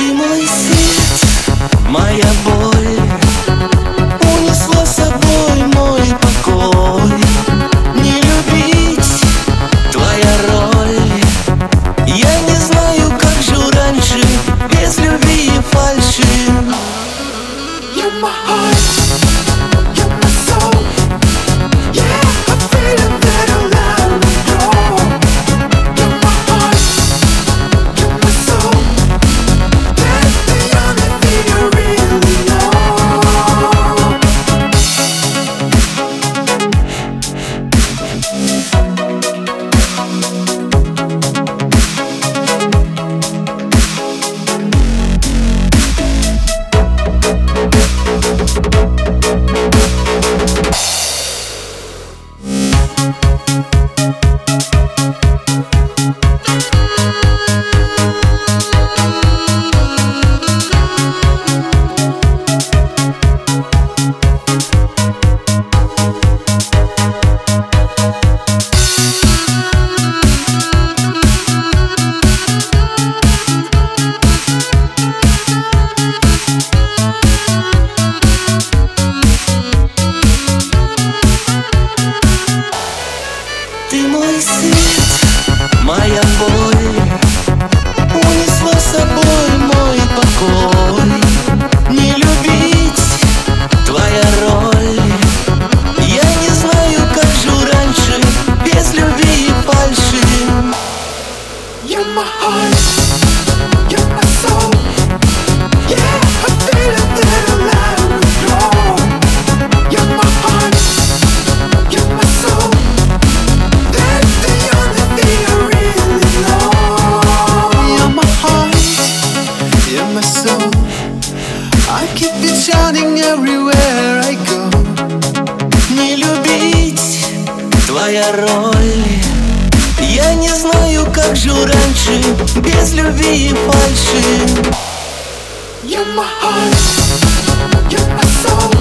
Ты мой свет, моя боль Унесла с собой мой покой. Не любить твоя роль. Я не знаю, как жил раньше Без любви и фальши. You're my мой свет, моя боль Унесла с собой мой покой Не любить. Твоя роль. Я не знаю, как жил раньше Без любви и фальши. You're my shining everywhere I go. Не любить твоя роль Я не знаю, как жил раньше Без любви и фальши You're my heart, you're my soul.